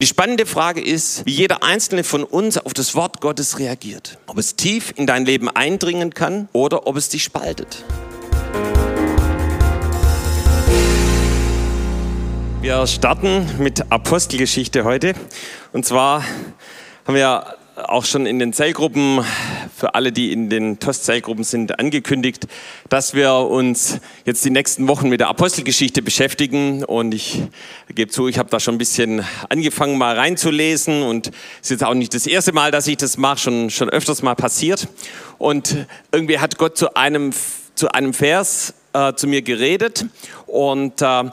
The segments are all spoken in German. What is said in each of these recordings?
Die spannende Frage ist, wie jeder einzelne von uns auf das Wort Gottes reagiert. Ob es tief in dein Leben eindringen kann oder ob es dich spaltet. Wir starten mit Apostelgeschichte heute. Und zwar haben wir auch schon in den Zellgruppen, für alle, die in den TOS-Zellgruppen sind, angekündigt, dass wir uns jetzt die nächsten Wochen mit der Apostelgeschichte beschäftigen. Und ich gebe zu, ich habe da schon ein bisschen angefangen, mal reinzulesen. Und es ist jetzt auch nicht das erste Mal, dass ich das mache, schon, schon öfters mal passiert. Und irgendwie hat Gott zu einem, zu einem Vers äh, zu mir geredet. Und äh,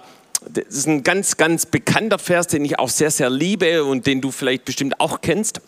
das ist ein ganz, ganz bekannter Vers, den ich auch sehr, sehr liebe und den du vielleicht bestimmt auch kennst.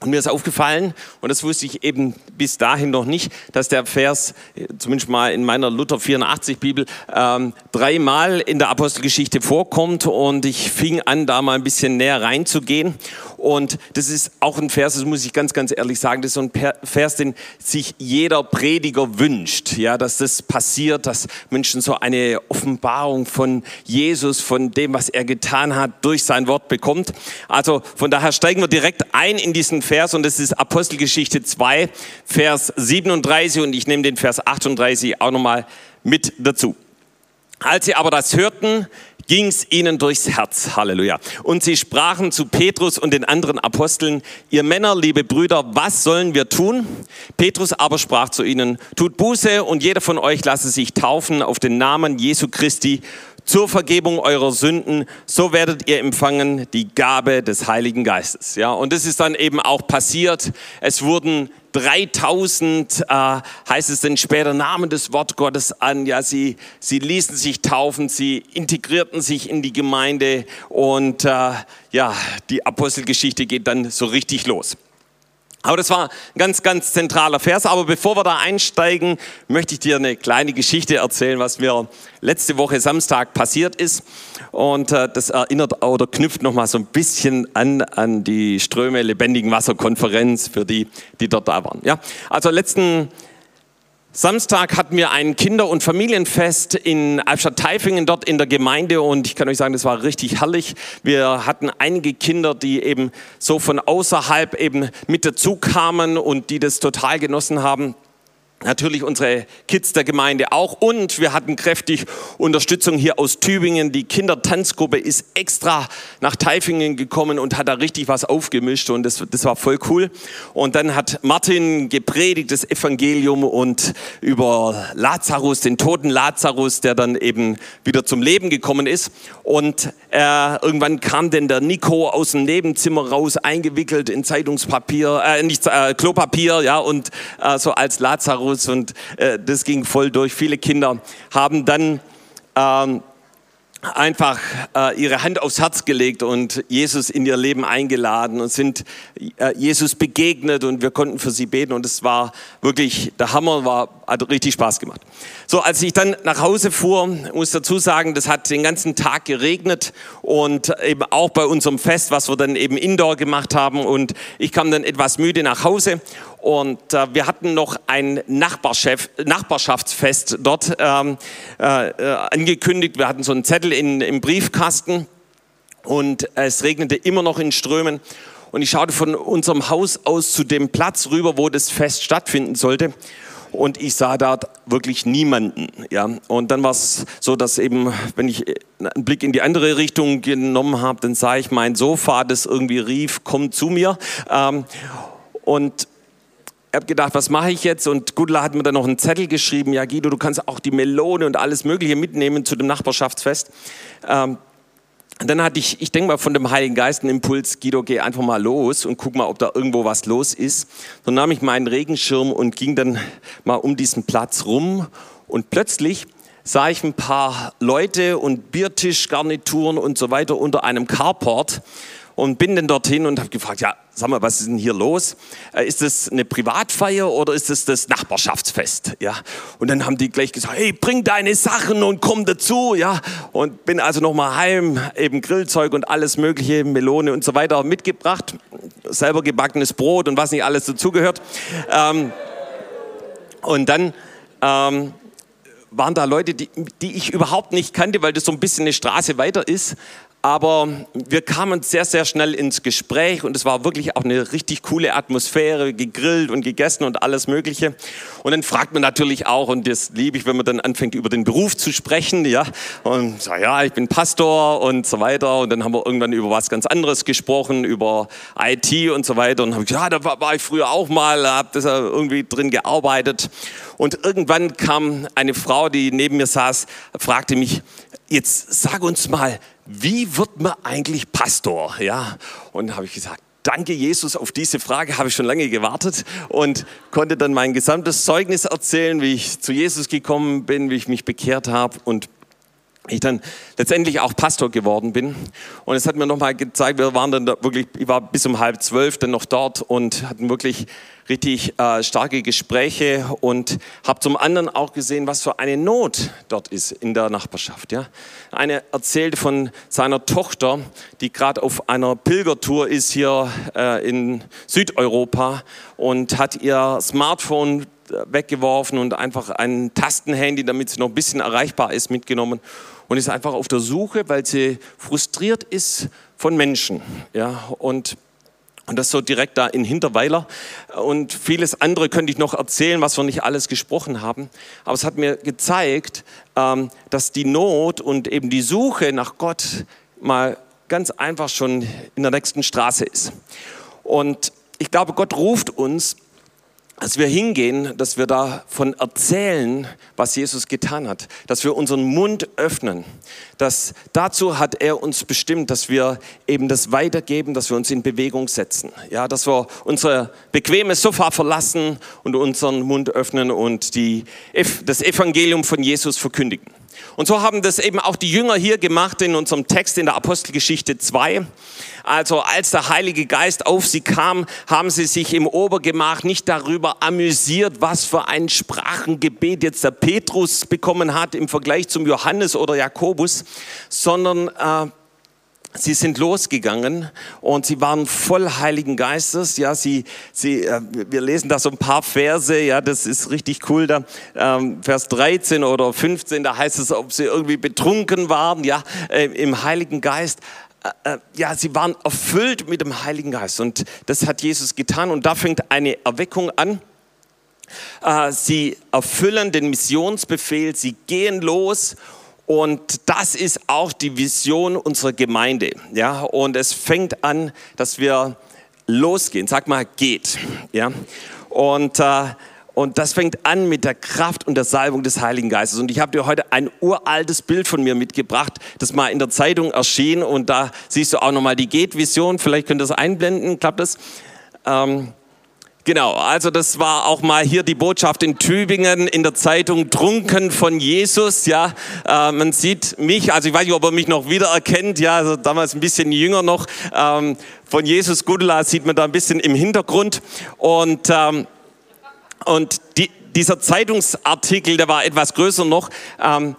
Und mir ist aufgefallen, und das wusste ich eben bis dahin noch nicht, dass der Vers, zumindest mal in meiner Luther 84 Bibel, ähm, dreimal in der Apostelgeschichte vorkommt. Und ich fing an, da mal ein bisschen näher reinzugehen. Und das ist auch ein Vers, das muss ich ganz, ganz ehrlich sagen, das ist so ein Vers, den sich jeder Prediger wünscht, ja, dass das passiert, dass Menschen so eine Offenbarung von Jesus, von dem, was er getan hat, durch sein Wort bekommt. Also von daher steigen wir direkt ein in diesen Vers und das ist Apostelgeschichte 2, Vers 37 und ich nehme den Vers 38 auch nochmal mit dazu. Als sie aber das hörten, ging's ihnen durchs Herz. Halleluja. Und sie sprachen zu Petrus und den anderen Aposteln, ihr Männer, liebe Brüder, was sollen wir tun? Petrus aber sprach zu ihnen, tut Buße und jeder von euch lasse sich taufen auf den Namen Jesu Christi zur Vergebung eurer Sünden, so werdet ihr empfangen die Gabe des Heiligen Geistes. Ja, und das ist dann eben auch passiert. Es wurden 3000, äh, heißt es denn später, nahmen das Wort Gottes an. Ja, sie, sie ließen sich taufen, sie integrierten sich in die Gemeinde und äh, ja, die Apostelgeschichte geht dann so richtig los. Aber das war ein ganz, ganz zentraler Vers. Aber bevor wir da einsteigen, möchte ich dir eine kleine Geschichte erzählen, was mir letzte Woche Samstag passiert ist. Und äh, das erinnert oder knüpft nochmal so ein bisschen an, an die Ströme lebendigen Wasserkonferenz für die, die dort da waren. Ja? Also letzten Samstag hatten wir ein Kinder- und Familienfest in Albstadt-Taifingen dort in der Gemeinde und ich kann euch sagen, das war richtig herrlich. Wir hatten einige Kinder, die eben so von außerhalb eben mit dazu kamen und die das total genossen haben. Natürlich unsere Kids der Gemeinde auch. Und wir hatten kräftig Unterstützung hier aus Tübingen. Die Kindertanzgruppe ist extra nach Taifingen gekommen und hat da richtig was aufgemischt. Und das, das war voll cool. Und dann hat Martin gepredigt das Evangelium und über Lazarus, den toten Lazarus, der dann eben wieder zum Leben gekommen ist. Und äh, irgendwann kam denn der Nico aus dem Nebenzimmer raus, eingewickelt in Zeitungspapier, äh, nicht äh, Klopapier, ja, und äh, so als Lazarus und äh, das ging voll durch. Viele Kinder haben dann ähm, einfach äh, ihre Hand aufs Herz gelegt und Jesus in ihr Leben eingeladen und sind äh, Jesus begegnet und wir konnten für sie beten und es war wirklich der Hammer, war, hat richtig Spaß gemacht. So, als ich dann nach Hause fuhr, muss dazu sagen, das hat den ganzen Tag geregnet und eben auch bei unserem Fest, was wir dann eben indoor gemacht haben und ich kam dann etwas müde nach Hause und äh, wir hatten noch ein Nachbarschaftsfest dort ähm, äh, äh, angekündigt. Wir hatten so einen Zettel in, im Briefkasten und es regnete immer noch in Strömen. Und ich schaute von unserem Haus aus zu dem Platz rüber, wo das Fest stattfinden sollte. Und ich sah dort wirklich niemanden. Ja. Und dann war es so, dass eben, wenn ich einen Blick in die andere Richtung genommen habe, dann sah ich mein Sofa, das irgendwie rief, komm zu mir. Ähm, und habe gedacht, was mache ich jetzt? Und Gudla hat mir dann noch einen Zettel geschrieben, ja Guido, du kannst auch die Melone und alles Mögliche mitnehmen zu dem Nachbarschaftsfest. Ähm, dann hatte ich, ich denke mal, von dem Heiligen Geist einen Impuls, Guido, geh einfach mal los und guck mal, ob da irgendwo was los ist. Dann nahm ich meinen Regenschirm und ging dann mal um diesen Platz rum und plötzlich sah ich ein paar Leute und Biertischgarnituren und so weiter unter einem Carport und bin dann dorthin und habe gefragt, ja, sag mal, was ist denn hier los? Äh, ist das eine Privatfeier oder ist das das Nachbarschaftsfest? Ja, und dann haben die gleich gesagt, hey, bring deine Sachen und komm dazu, ja. Und bin also nochmal heim, eben Grillzeug und alles mögliche, Melone und so weiter mitgebracht, selber gebackenes Brot und was nicht alles dazugehört. Ähm, und dann ähm, waren da Leute, die, die ich überhaupt nicht kannte, weil das so ein bisschen eine Straße weiter ist. Aber wir kamen sehr, sehr schnell ins Gespräch und es war wirklich auch eine richtig coole Atmosphäre, gegrillt und gegessen und alles Mögliche. Und dann fragt man natürlich auch, und das liebe ich, wenn man dann anfängt, über den Beruf zu sprechen, ja, und so, ja, ich bin Pastor und so weiter. Und dann haben wir irgendwann über was ganz anderes gesprochen, über IT und so weiter. Und habe ich ja, da war ich früher auch mal, habe das irgendwie drin gearbeitet. Und irgendwann kam eine Frau, die neben mir saß, fragte mich, jetzt sag uns mal, wie wird man eigentlich Pastor? Ja, und habe ich gesagt, danke Jesus, auf diese Frage habe ich schon lange gewartet und konnte dann mein gesamtes Zeugnis erzählen, wie ich zu Jesus gekommen bin, wie ich mich bekehrt habe und ich dann letztendlich auch Pastor geworden bin. Und es hat mir nochmal gezeigt, wir waren dann da wirklich, ich war bis um halb zwölf dann noch dort und hatten wirklich richtig äh, starke Gespräche und habe zum anderen auch gesehen, was für eine Not dort ist in der Nachbarschaft. Ja? Eine erzählte von seiner Tochter, die gerade auf einer Pilgertour ist hier äh, in Südeuropa und hat ihr Smartphone weggeworfen und einfach ein Tastenhandy, damit sie noch ein bisschen erreichbar ist, mitgenommen und ist einfach auf der Suche, weil sie frustriert ist von Menschen. Ja, und und das so direkt da in Hinterweiler. Und vieles andere könnte ich noch erzählen, was wir nicht alles gesprochen haben. Aber es hat mir gezeigt, ähm, dass die Not und eben die Suche nach Gott mal ganz einfach schon in der nächsten Straße ist. Und ich glaube, Gott ruft uns dass wir hingehen, dass wir davon erzählen, was Jesus getan hat, dass wir unseren Mund öffnen. Dass dazu hat er uns bestimmt, dass wir eben das weitergeben, dass wir uns in Bewegung setzen. Ja, dass wir unser bequemes Sofa verlassen und unseren Mund öffnen und die, das Evangelium von Jesus verkündigen. Und so haben das eben auch die Jünger hier gemacht in unserem Text in der Apostelgeschichte 2. Also als der Heilige Geist auf sie kam, haben sie sich im Obergemach nicht darüber amüsiert, was für ein Sprachengebet jetzt der Petrus bekommen hat im Vergleich zum Johannes oder Jakobus, sondern äh, Sie sind losgegangen und sie waren voll Heiligen Geistes. Ja, sie, sie, äh, wir lesen da so ein paar Verse. Ja, das ist richtig cool. Da ähm, Vers 13 oder 15, da heißt es, ob sie irgendwie betrunken waren. Ja, äh, im Heiligen Geist. Äh, äh, ja, sie waren erfüllt mit dem Heiligen Geist und das hat Jesus getan und da fängt eine Erweckung an. Sie erfüllen den Missionsbefehl, sie gehen los und das ist auch die Vision unserer Gemeinde. Ja, und es fängt an, dass wir losgehen. Sag mal, geht. Ja, und äh, und das fängt an mit der Kraft und der Salbung des Heiligen Geistes. Und ich habe dir heute ein uraltes Bild von mir mitgebracht, das mal in der Zeitung erschien. Und da siehst du auch nochmal die Geht-Vision. Vielleicht könnt ihr das einblenden. Klappt das? Ähm, Genau, also das war auch mal hier die Botschaft in Tübingen in der Zeitung Trunken von Jesus. Ja, äh, man sieht mich, also ich weiß nicht, ob er mich noch wiedererkennt. Ja, also damals ein bisschen jünger noch. Ähm, von Jesus Gudula sieht man da ein bisschen im Hintergrund und ähm, und die, dieser Zeitungsartikel, der war etwas größer noch, ähm,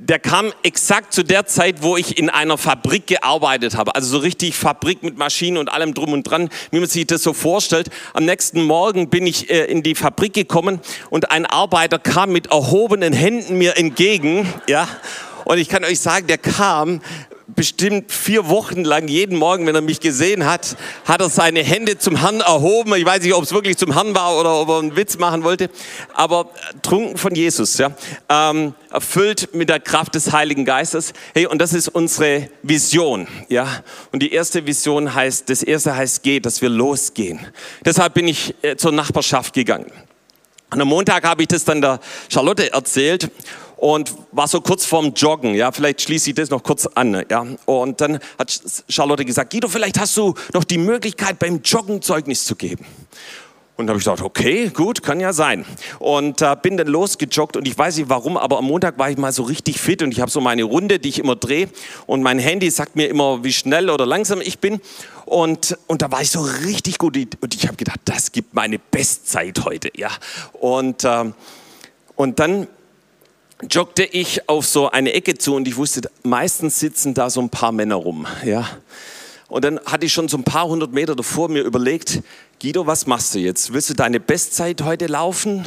der kam exakt zu der Zeit, wo ich in einer Fabrik gearbeitet habe. Also so richtig Fabrik mit Maschinen und allem drum und dran, wie man sich das so vorstellt. Am nächsten Morgen bin ich äh, in die Fabrik gekommen und ein Arbeiter kam mit erhobenen Händen mir entgegen, ja. Und ich kann euch sagen, der kam bestimmt vier Wochen lang, jeden Morgen, wenn er mich gesehen hat, hat er seine Hände zum Herrn erhoben. Ich weiß nicht, ob es wirklich zum Herrn war oder ob er einen Witz machen wollte, aber trunken von Jesus, ja, ähm, erfüllt mit der Kraft des Heiligen Geistes. Hey, und das ist unsere Vision, ja. Und die erste Vision heißt, das erste heißt geht, dass wir losgehen. Deshalb bin ich äh, zur Nachbarschaft gegangen. Und am Montag habe ich das dann der Charlotte erzählt und war so kurz vorm Joggen. Ja, vielleicht schließe ich das noch kurz an. Ja, und dann hat Charlotte gesagt, Guido, vielleicht hast du noch die Möglichkeit, beim Joggen Zeugnis zu geben. Und da habe ich gedacht, okay, gut, kann ja sein. Und äh, bin dann losgejoggt und ich weiß nicht warum, aber am Montag war ich mal so richtig fit und ich habe so meine Runde, die ich immer drehe und mein Handy sagt mir immer, wie schnell oder langsam ich bin. Und, und da war ich so richtig gut und ich habe gedacht, das gibt meine Bestzeit heute. Ja. Und, äh, und dann joggte ich auf so eine Ecke zu und ich wusste, meistens sitzen da so ein paar Männer rum. Ja. Und dann hatte ich schon so ein paar hundert Meter davor mir überlegt, Guido, was machst du jetzt? Willst du deine Bestzeit heute laufen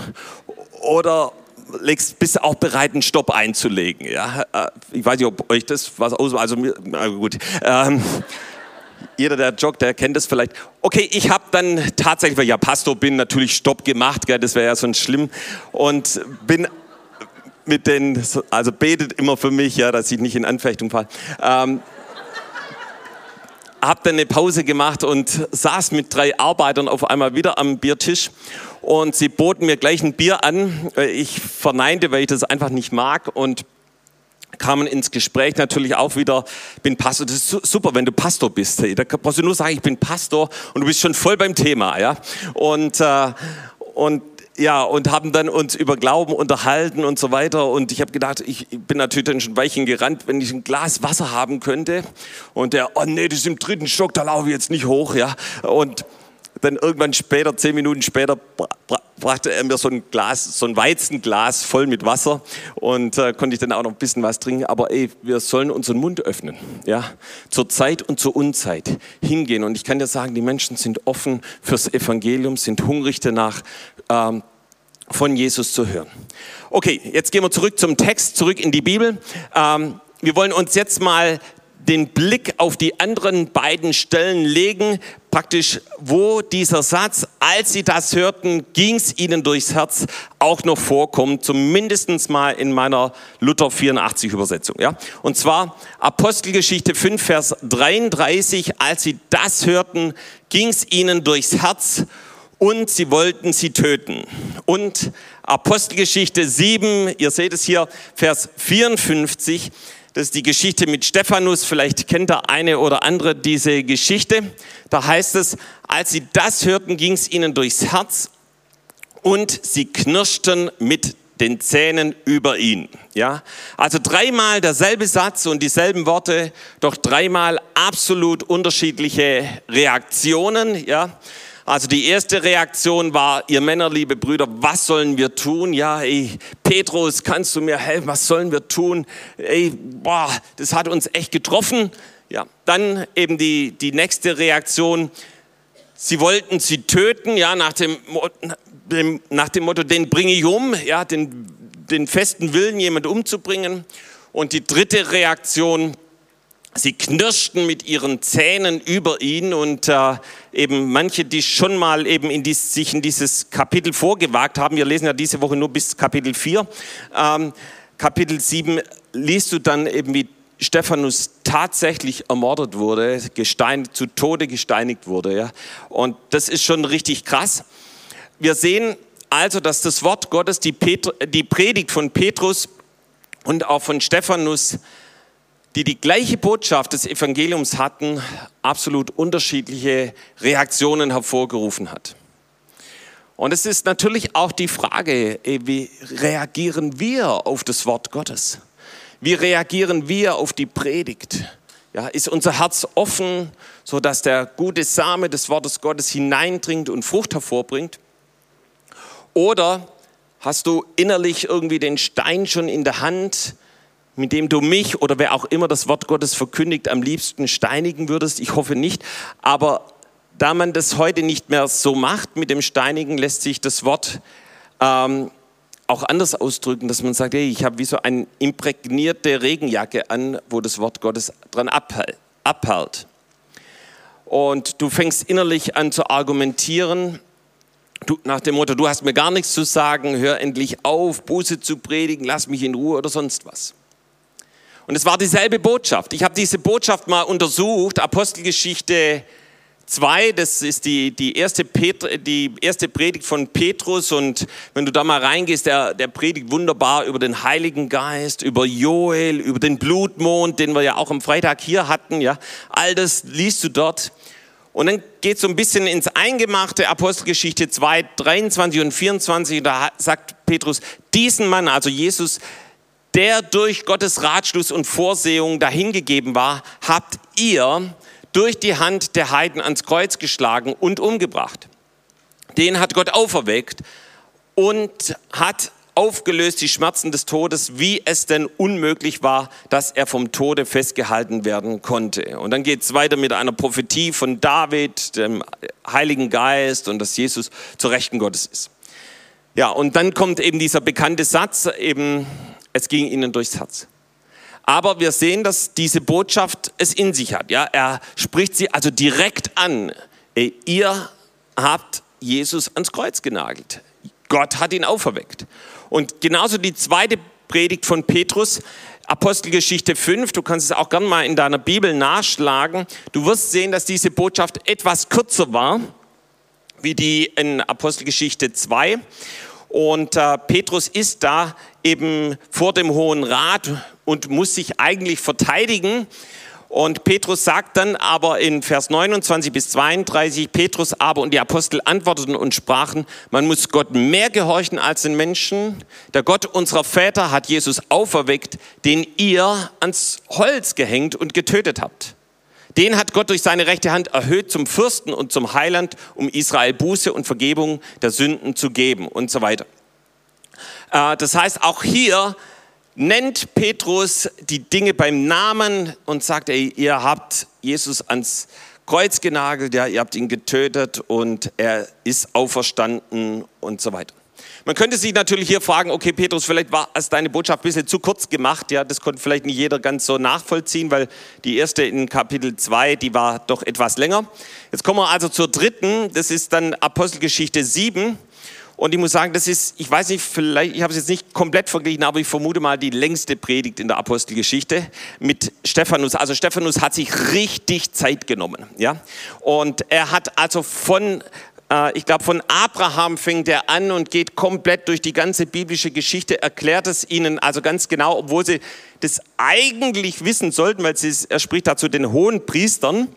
oder legst, bist du auch bereit, einen Stopp einzulegen. Ja? Äh, ich weiß nicht, ob euch das was aus... Also gut. Ähm, jeder, der joggt, der kennt das vielleicht. Okay, ich habe dann tatsächlich, weil ich ja Pastor bin, natürlich Stopp gemacht. Gell, das wäre ja sonst schlimm. Und bin mit den, also betet immer für mich, ja, dass ich nicht in Anfechtung falle. Ähm, habe dann eine Pause gemacht und saß mit drei Arbeitern auf einmal wieder am Biertisch und sie boten mir gleich ein Bier an. Ich verneinte, weil ich das einfach nicht mag und kamen ins Gespräch natürlich auch wieder, bin Pastor, das ist super, wenn du Pastor bist. Da brauchst du nur sagen, ich bin Pastor und du bist schon voll beim Thema. ja. Und, äh, und ja, und haben dann uns über Glauben unterhalten und so weiter. Und ich habe gedacht, ich bin natürlich dann schon weichen gerannt, wenn ich ein Glas Wasser haben könnte. Und der, oh nee, das ist im dritten Stock, da laufe ich jetzt nicht hoch, ja. Und dann irgendwann später, zehn Minuten später, brachte er mir so ein Glas, so ein Weizenglas voll mit Wasser und äh, konnte ich dann auch noch ein bisschen was trinken. Aber ey, wir sollen unseren Mund öffnen, ja, zur Zeit und zur Unzeit hingehen. Und ich kann dir sagen, die Menschen sind offen fürs Evangelium, sind hungrig danach, ähm, von Jesus zu hören. Okay, jetzt gehen wir zurück zum Text, zurück in die Bibel. Ähm, wir wollen uns jetzt mal den Blick auf die anderen beiden Stellen legen, praktisch wo dieser Satz, als sie das hörten, ging es ihnen durchs Herz, auch noch vorkommt, zumindest mal in meiner Luther 84 Übersetzung. Ja? Und zwar Apostelgeschichte 5, Vers 33, als sie das hörten, ging es ihnen durchs Herz und sie wollten sie töten. Und Apostelgeschichte 7, ihr seht es hier, Vers 54, das ist die Geschichte mit Stephanus. Vielleicht kennt der eine oder andere diese Geschichte. Da heißt es, als sie das hörten, ging es ihnen durchs Herz und sie knirschten mit den Zähnen über ihn. Ja, also dreimal derselbe Satz und dieselben Worte, doch dreimal absolut unterschiedliche Reaktionen. Ja, also die erste Reaktion war, ihr Männer, liebe Brüder, was sollen wir tun? Ja, ey, Petrus, kannst du mir helfen? Was sollen wir tun? Ey, boah, das hat uns echt getroffen. Ja, dann eben die, die nächste Reaktion. Sie wollten sie töten, ja, nach dem, nach dem Motto, den bringe ich um, ja, den, den festen Willen, jemand umzubringen. Und die dritte Reaktion, Sie knirschten mit ihren Zähnen über ihn und äh, eben manche, die schon mal eben in dies, sich in dieses Kapitel vorgewagt haben, wir lesen ja diese Woche nur bis Kapitel 4, ähm, Kapitel 7 liest du dann eben, wie Stephanus tatsächlich ermordet wurde, gesteinigt, zu Tode gesteinigt wurde. Ja? Und das ist schon richtig krass. Wir sehen also, dass das Wort Gottes, die, Petr die Predigt von Petrus und auch von Stephanus die die gleiche Botschaft des Evangeliums hatten, absolut unterschiedliche Reaktionen hervorgerufen hat. Und es ist natürlich auch die Frage, wie reagieren wir auf das Wort Gottes? Wie reagieren wir auf die Predigt? Ja, ist unser Herz offen, so dass der gute Same des Wortes Gottes hineindringt und Frucht hervorbringt? Oder hast du innerlich irgendwie den Stein schon in der Hand, mit dem du mich oder wer auch immer das Wort Gottes verkündigt, am liebsten steinigen würdest. Ich hoffe nicht. Aber da man das heute nicht mehr so macht mit dem Steinigen, lässt sich das Wort ähm, auch anders ausdrücken, dass man sagt, hey, ich habe wie so eine imprägnierte Regenjacke an, wo das Wort Gottes dran abhält. Und du fängst innerlich an zu argumentieren, du, nach dem Motto, du hast mir gar nichts zu sagen, hör endlich auf, Buße zu predigen, lass mich in Ruhe oder sonst was. Und es war dieselbe Botschaft. Ich habe diese Botschaft mal untersucht, Apostelgeschichte 2, das ist die, die, erste Petr, die erste Predigt von Petrus und wenn du da mal reingehst, der, der predigt wunderbar über den Heiligen Geist, über Joel, über den Blutmond, den wir ja auch am Freitag hier hatten, ja, all das liest du dort. Und dann geht es so ein bisschen ins Eingemachte, Apostelgeschichte 2, 23 und 24, da sagt Petrus, diesen Mann, also Jesus, der durch Gottes Ratschluss und Vorsehung dahingegeben war, habt ihr durch die Hand der Heiden ans Kreuz geschlagen und umgebracht. Den hat Gott auferweckt und hat aufgelöst die Schmerzen des Todes, wie es denn unmöglich war, dass er vom Tode festgehalten werden konnte. Und dann geht es weiter mit einer Prophetie von David, dem Heiligen Geist und dass Jesus zur Rechten Gottes ist. Ja, und dann kommt eben dieser bekannte Satz, eben, es ging ihnen durchs Herz. Aber wir sehen, dass diese Botschaft es in sich hat. Ja, er spricht sie also direkt an. Ihr habt Jesus ans Kreuz genagelt. Gott hat ihn auferweckt. Und genauso die zweite Predigt von Petrus, Apostelgeschichte 5, du kannst es auch gern mal in deiner Bibel nachschlagen. Du wirst sehen, dass diese Botschaft etwas kürzer war wie die in Apostelgeschichte 2. Und äh, Petrus ist da eben vor dem Hohen Rat und muss sich eigentlich verteidigen. Und Petrus sagt dann aber in Vers 29 bis 32, Petrus aber und die Apostel antworteten und sprachen, man muss Gott mehr gehorchen als den Menschen. Der Gott unserer Väter hat Jesus auferweckt, den ihr ans Holz gehängt und getötet habt. Den hat Gott durch seine rechte Hand erhöht zum Fürsten und zum Heiland, um Israel Buße und Vergebung der Sünden zu geben und so weiter. Äh, das heißt, auch hier nennt Petrus die Dinge beim Namen und sagt, ey, ihr habt Jesus ans Kreuz genagelt, ja, ihr habt ihn getötet und er ist auferstanden und so weiter. Man könnte sich natürlich hier fragen, okay, Petrus, vielleicht war es deine Botschaft ein bisschen zu kurz gemacht. Ja, das konnte vielleicht nicht jeder ganz so nachvollziehen, weil die erste in Kapitel 2, die war doch etwas länger. Jetzt kommen wir also zur dritten, das ist dann Apostelgeschichte 7. Und ich muss sagen, das ist, ich weiß nicht, vielleicht, ich habe es jetzt nicht komplett verglichen, aber ich vermute mal die längste Predigt in der Apostelgeschichte mit Stephanus. Also Stephanus hat sich richtig Zeit genommen, ja. Und er hat also von äh, ich glaube, von Abraham fängt er an und geht komplett durch die ganze biblische Geschichte, erklärt es ihnen also ganz genau, obwohl sie das eigentlich wissen sollten, weil sie, er spricht dazu den hohen Priestern.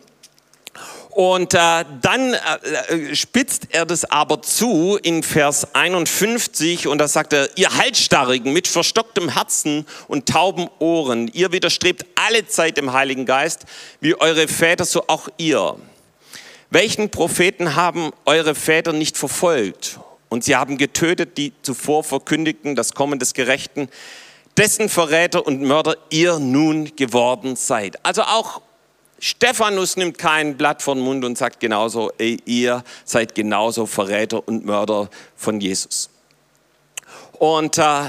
Und äh, dann äh, äh, spitzt er das aber zu in Vers 51 und da sagt er, ihr Halsstarrigen mit verstocktem Herzen und tauben Ohren, ihr widerstrebt alle Zeit dem Heiligen Geist, wie eure Väter, so auch ihr. Welchen Propheten haben eure Väter nicht verfolgt? Und sie haben getötet, die zuvor verkündigten das Kommen des Gerechten, dessen Verräter und Mörder ihr nun geworden seid. Also auch Stephanus nimmt kein Blatt vor den Mund und sagt genauso, ey, ihr seid genauso Verräter und Mörder von Jesus. Und äh,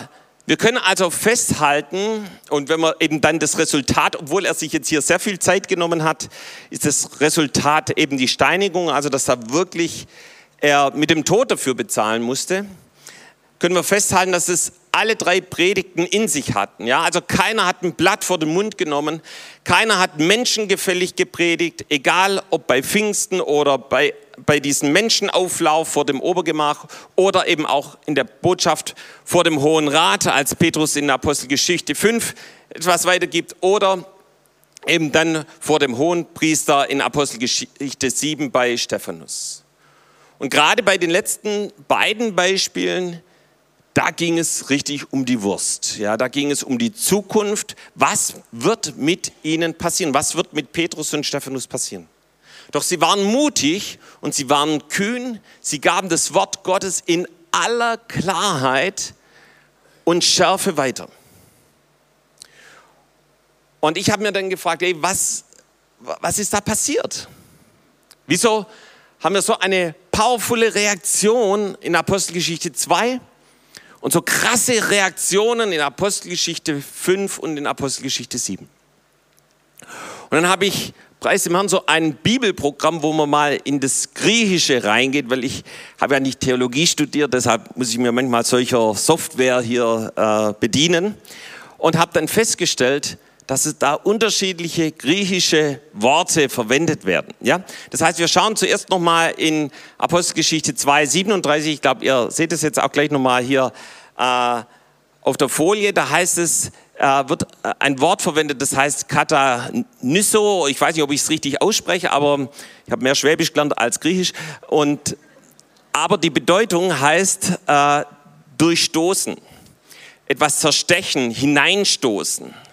wir können also festhalten, und wenn man eben dann das Resultat, obwohl er sich jetzt hier sehr viel Zeit genommen hat, ist das Resultat eben die Steinigung, also dass er wirklich er mit dem Tod dafür bezahlen musste, können wir festhalten, dass es alle drei Predigten in sich hatten. Ja, also keiner hat ein Blatt vor den Mund genommen, keiner hat menschengefällig gepredigt, egal ob bei Pfingsten oder bei bei diesem Menschenauflauf vor dem Obergemach oder eben auch in der Botschaft vor dem Hohen Rat, als Petrus in Apostelgeschichte 5 etwas weitergibt, oder eben dann vor dem Hohen Priester in Apostelgeschichte 7 bei Stephanus. Und gerade bei den letzten beiden Beispielen, da ging es richtig um die Wurst. Ja, da ging es um die Zukunft. Was wird mit ihnen passieren? Was wird mit Petrus und Stephanus passieren? Doch sie waren mutig und sie waren kühn. Sie gaben das Wort Gottes in aller Klarheit und Schärfe weiter. Und ich habe mir dann gefragt, ey, was, was ist da passiert? Wieso haben wir so eine powervolle Reaktion in Apostelgeschichte 2 und so krasse Reaktionen in Apostelgeschichte 5 und in Apostelgeschichte 7? Und dann habe ich preis dem Herrn, so ein Bibelprogramm, wo man mal in das Griechische reingeht, weil ich habe ja nicht Theologie studiert, deshalb muss ich mir manchmal solcher Software hier äh, bedienen und habe dann festgestellt, dass es da unterschiedliche griechische Worte verwendet werden. Ja? Das heißt, wir schauen zuerst nochmal in Apostelgeschichte 2, 37, ich glaube, ihr seht es jetzt auch gleich nochmal hier äh, auf der Folie, da heißt es, äh, wird äh, ein Wort verwendet, das heißt Katanisso. Ich weiß nicht, ob ich es richtig ausspreche, aber ich habe mehr Schwäbisch gelernt als Griechisch. Und, aber die Bedeutung heißt äh, durchstoßen, etwas zerstechen, hineinstoßen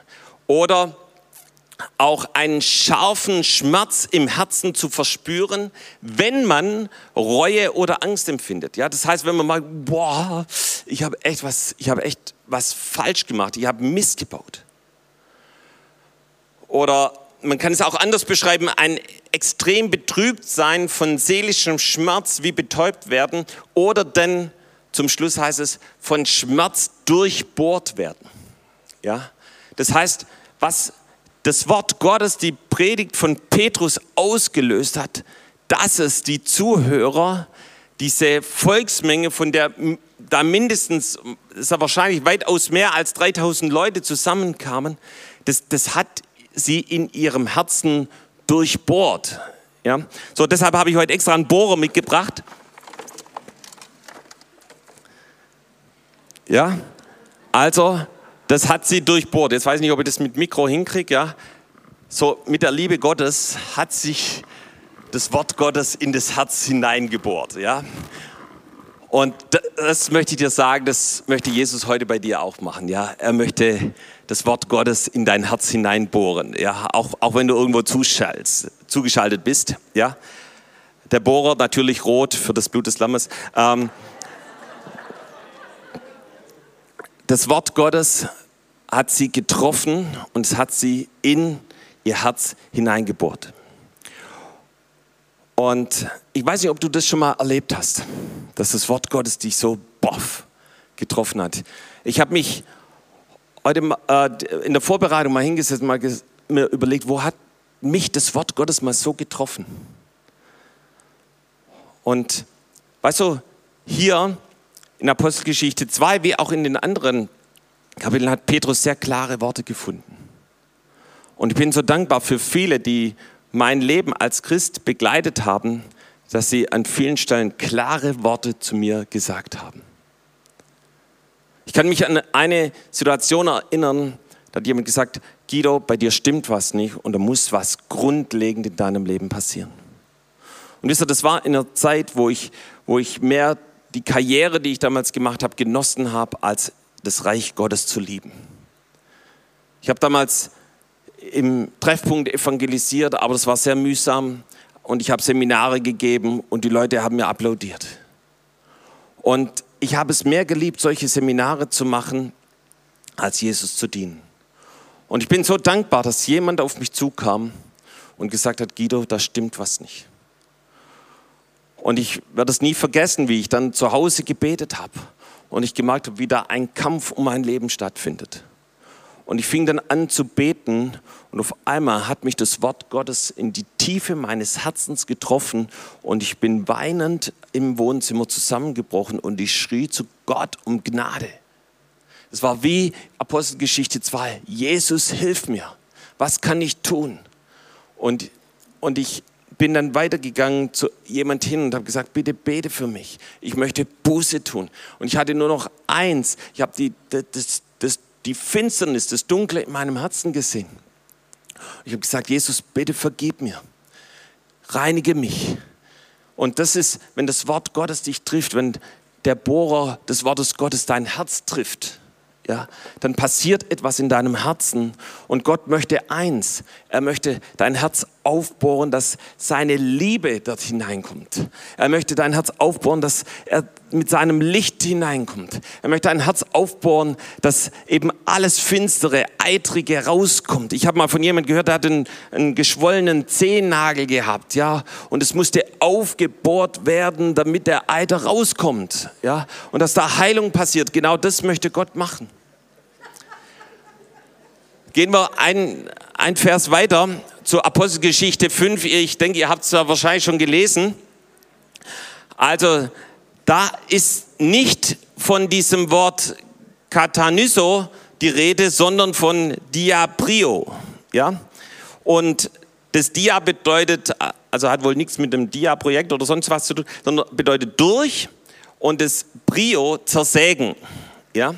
oder auch einen scharfen Schmerz im Herzen zu verspüren, wenn man Reue oder Angst empfindet. Ja, das heißt, wenn man mal, boah, ich habe echt was, ich habe echt was falsch gemacht, ich habe Mist gebaut. Oder man kann es auch anders beschreiben, ein extrem betrübt sein von seelischem Schmerz, wie betäubt werden, oder denn zum Schluss heißt es, von Schmerz durchbohrt werden. Ja? Das heißt, was das Wort Gottes, die Predigt von Petrus ausgelöst hat, dass es die Zuhörer, diese Volksmenge, von der da mindestens, ist ja wahrscheinlich weitaus mehr als 3000 Leute zusammenkamen, das, das hat sie in ihrem Herzen durchbohrt. Ja? So, deshalb habe ich heute extra einen Bohrer mitgebracht. Ja, also das hat sie durchbohrt. Jetzt weiß ich nicht, ob ich das mit Mikro hinkriege. Ja? So mit der Liebe Gottes hat sich das Wort Gottes in das Herz hineingebohrt. Ja? Und das möchte ich dir sagen, das möchte Jesus heute bei dir auch machen. Ja? Er möchte das Wort Gottes in dein Herz hineinbohren. Ja? Auch, auch wenn du irgendwo zugeschaltet bist. Ja? Der Bohrer natürlich rot für das Blut des Lammes. Ähm, das Wort Gottes hat sie getroffen und es hat sie in ihr Herz hineingebohrt. Und ich weiß nicht, ob du das schon mal erlebt hast, dass das Wort Gottes dich so boff getroffen hat. Ich habe mich heute äh, in der Vorbereitung mal hingesetzt und mir überlegt, wo hat mich das Wort Gottes mal so getroffen? Und weißt du, hier in Apostelgeschichte 2 wie auch in den anderen Kapiteln hat Petrus sehr klare Worte gefunden. Und ich bin so dankbar für viele, die mein Leben als Christ begleitet haben, dass sie an vielen Stellen klare Worte zu mir gesagt haben. Ich kann mich an eine Situation erinnern, da hat jemand gesagt, Guido, bei dir stimmt was nicht und da muss was grundlegend in deinem Leben passieren. Und wisst ihr, das war in einer Zeit, wo ich, wo ich mehr die Karriere, die ich damals gemacht habe, genossen habe, als das Reich Gottes zu lieben. Ich habe damals im Treffpunkt evangelisiert, aber das war sehr mühsam und ich habe Seminare gegeben und die Leute haben mir applaudiert. Und ich habe es mehr geliebt, solche Seminare zu machen, als Jesus zu dienen. Und ich bin so dankbar, dass jemand auf mich zukam und gesagt hat, Guido, da stimmt was nicht. Und ich werde es nie vergessen, wie ich dann zu Hause gebetet habe und ich gemerkt habe, wie da ein Kampf um mein Leben stattfindet. Und ich fing dann an zu beten und auf einmal hat mich das Wort Gottes in die Tiefe meines Herzens getroffen und ich bin weinend im Wohnzimmer zusammengebrochen und ich schrie zu Gott um Gnade. Es war wie Apostelgeschichte 2, Jesus, hilf mir, was kann ich tun? Und, und ich bin dann weitergegangen zu jemand hin und habe gesagt, bitte bete für mich. Ich möchte Buße tun. Und ich hatte nur noch eins. Ich habe die, das, das, die Finsternis, das Dunkle in meinem Herzen gesehen. Ich habe gesagt, Jesus, bitte vergib mir. Reinige mich. Und das ist, wenn das Wort Gottes dich trifft, wenn der Bohrer des Wortes Gottes dein Herz trifft ja, dann passiert etwas in deinem Herzen und Gott möchte eins, er möchte dein Herz aufbohren, dass seine Liebe dort hineinkommt. Er möchte dein Herz aufbohren, dass er mit seinem Licht hineinkommt. Er möchte dein Herz aufbohren, dass eben alles Finstere, Eitrige rauskommt. Ich habe mal von jemandem gehört, der hat einen, einen geschwollenen Zehennagel gehabt, ja, und es musste aufgebohrt werden, damit der Eiter rauskommt, ja, und dass da Heilung passiert. Genau das möchte Gott machen. Gehen wir ein, ein Vers weiter zur Apostelgeschichte 5. Ich denke, ihr habt es ja wahrscheinlich schon gelesen. Also, da ist nicht von diesem Wort Katanyso die Rede, sondern von Diabrio. Ja? Und das Dia bedeutet, also hat wohl nichts mit dem Dia-Projekt oder sonst was zu tun, sondern bedeutet durch und das Brio zersägen. Ja?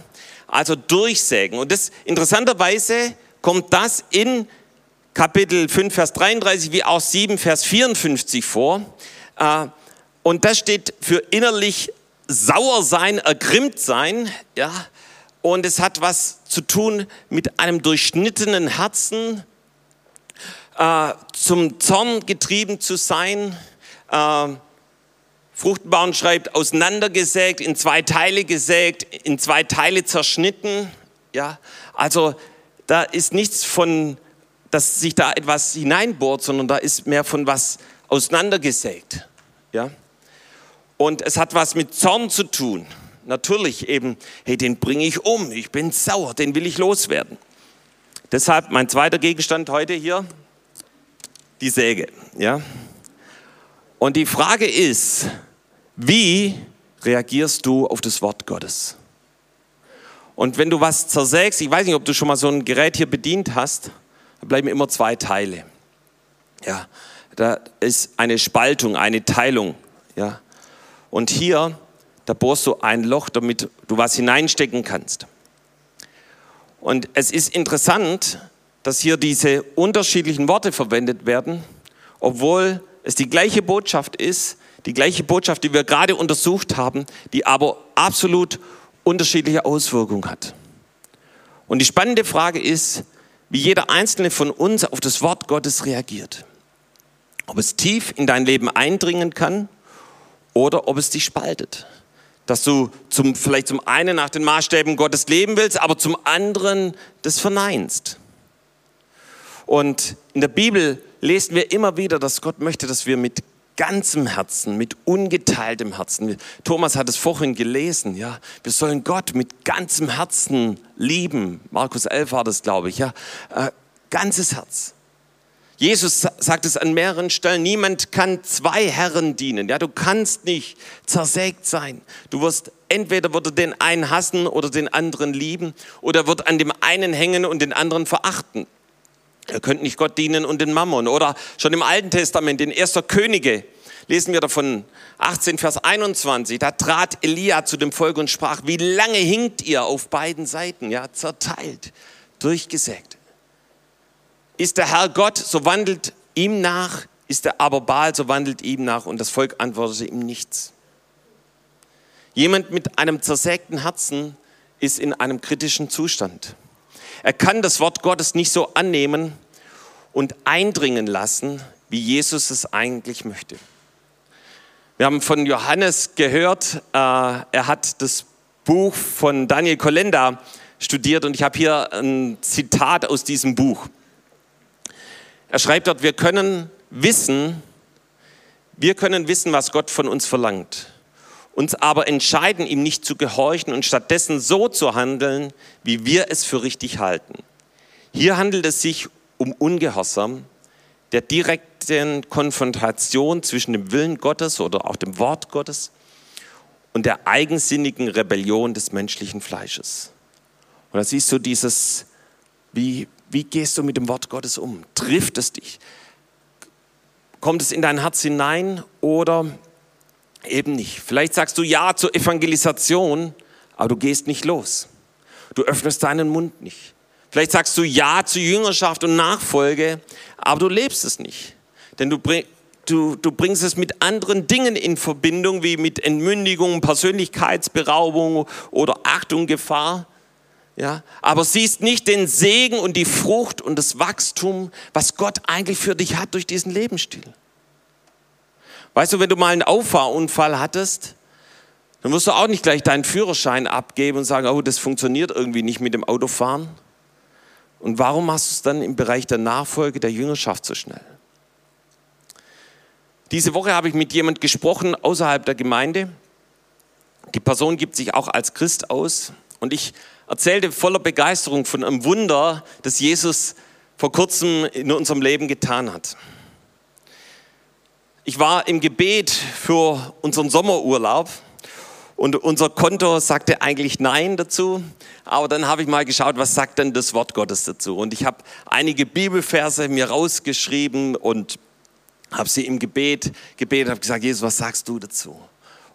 Also durchsägen. Und das interessanterweise kommt das in Kapitel 5, Vers 33 wie auch 7, Vers 54 vor. Äh, und das steht für innerlich sauer sein, ergrimmt sein. Ja? Und es hat was zu tun mit einem durchschnittenen Herzen, äh, zum Zorn getrieben zu sein. Äh, Fruchtbaum schreibt, auseinandergesägt, in zwei Teile gesägt, in zwei Teile zerschnitten. Ja, also da ist nichts von, dass sich da etwas hineinbohrt, sondern da ist mehr von was auseinandergesägt. Ja? Und es hat was mit Zorn zu tun. natürlich eben, hey, den bringe ich um, ich bin sauer, den will ich loswerden. Deshalb mein zweiter Gegenstand heute hier, die Säge. Ja? Und die Frage ist, wie reagierst du auf das Wort Gottes? Und wenn du was zersägst, ich weiß nicht, ob du schon mal so ein Gerät hier bedient hast, da bleiben immer zwei Teile. Ja, da ist eine Spaltung, eine Teilung. Ja, und hier, da bohrst du ein Loch, damit du was hineinstecken kannst. Und es ist interessant, dass hier diese unterschiedlichen Worte verwendet werden, obwohl es die gleiche Botschaft ist, die gleiche Botschaft, die wir gerade untersucht haben, die aber absolut unterschiedliche Auswirkungen hat. Und die spannende Frage ist, wie jeder einzelne von uns auf das Wort Gottes reagiert. Ob es tief in dein Leben eindringen kann oder ob es dich spaltet. Dass du zum, vielleicht zum einen nach den Maßstäben Gottes leben willst, aber zum anderen das verneinst. Und in der Bibel lesen wir immer wieder, dass Gott möchte, dass wir mit ganzem Herzen, mit ungeteiltem Herzen. Thomas hat es vorhin gelesen, ja. Wir sollen Gott mit ganzem Herzen lieben. Markus 11 war das, glaube ich, ja. Äh, ganzes Herz. Jesus sagt es an mehreren Stellen, niemand kann zwei Herren dienen. Ja, du kannst nicht zersägt sein. Du wirst entweder wird er den einen hassen oder den anderen lieben oder wird an dem einen hängen und den anderen verachten. Ihr könnt nicht Gott dienen und den Mammon. Oder schon im Alten Testament, in 1. Könige, lesen wir davon 18, Vers 21. Da trat Elia zu dem Volk und sprach, wie lange hinkt ihr auf beiden Seiten? Ja, zerteilt, durchgesägt. Ist der Herr Gott, so wandelt ihm nach, ist er aber Baal, so wandelt ihm nach. Und das Volk antwortete ihm nichts. Jemand mit einem zersägten Herzen ist in einem kritischen Zustand. Er kann das Wort Gottes nicht so annehmen und eindringen lassen, wie Jesus es eigentlich möchte. Wir haben von Johannes gehört, äh, er hat das Buch von Daniel Kolenda studiert und ich habe hier ein Zitat aus diesem Buch. Er schreibt dort, wir können wissen, wir können wissen, was Gott von uns verlangt, uns aber entscheiden, ihm nicht zu gehorchen und stattdessen so zu handeln, wie wir es für richtig halten. Hier handelt es sich um Ungehorsam, der direkten Konfrontation zwischen dem Willen Gottes oder auch dem Wort Gottes und der eigensinnigen Rebellion des menschlichen Fleisches. Und da siehst du dieses, wie, wie gehst du mit dem Wort Gottes um? Trifft es dich? Kommt es in dein Herz hinein oder eben nicht? Vielleicht sagst du ja zur Evangelisation, aber du gehst nicht los. Du öffnest deinen Mund nicht. Vielleicht sagst du ja zur Jüngerschaft und Nachfolge, aber du lebst es nicht. Denn du, du, du bringst es mit anderen Dingen in Verbindung, wie mit Entmündigung, Persönlichkeitsberaubung oder Achtung, Gefahr ja, aber siehst nicht den Segen und die Frucht und das Wachstum, was Gott eigentlich für dich hat durch diesen Lebensstil. Weißt du, wenn du mal einen Auffahrunfall hattest, dann wirst du auch nicht gleich deinen Führerschein abgeben und sagen, oh, das funktioniert irgendwie nicht mit dem Autofahren. Und warum machst du es dann im Bereich der Nachfolge, der Jüngerschaft so schnell? Diese Woche habe ich mit jemand gesprochen außerhalb der Gemeinde. Die Person gibt sich auch als Christ aus. Und ich erzählte voller Begeisterung von einem Wunder, das Jesus vor kurzem in unserem Leben getan hat. Ich war im Gebet für unseren Sommerurlaub und unser Konto sagte eigentlich Nein dazu. Aber dann habe ich mal geschaut, was sagt denn das Wort Gottes dazu? Und ich habe einige Bibelverse mir rausgeschrieben und habe sie im Gebet gebetet, habe gesagt, Jesus, was sagst du dazu?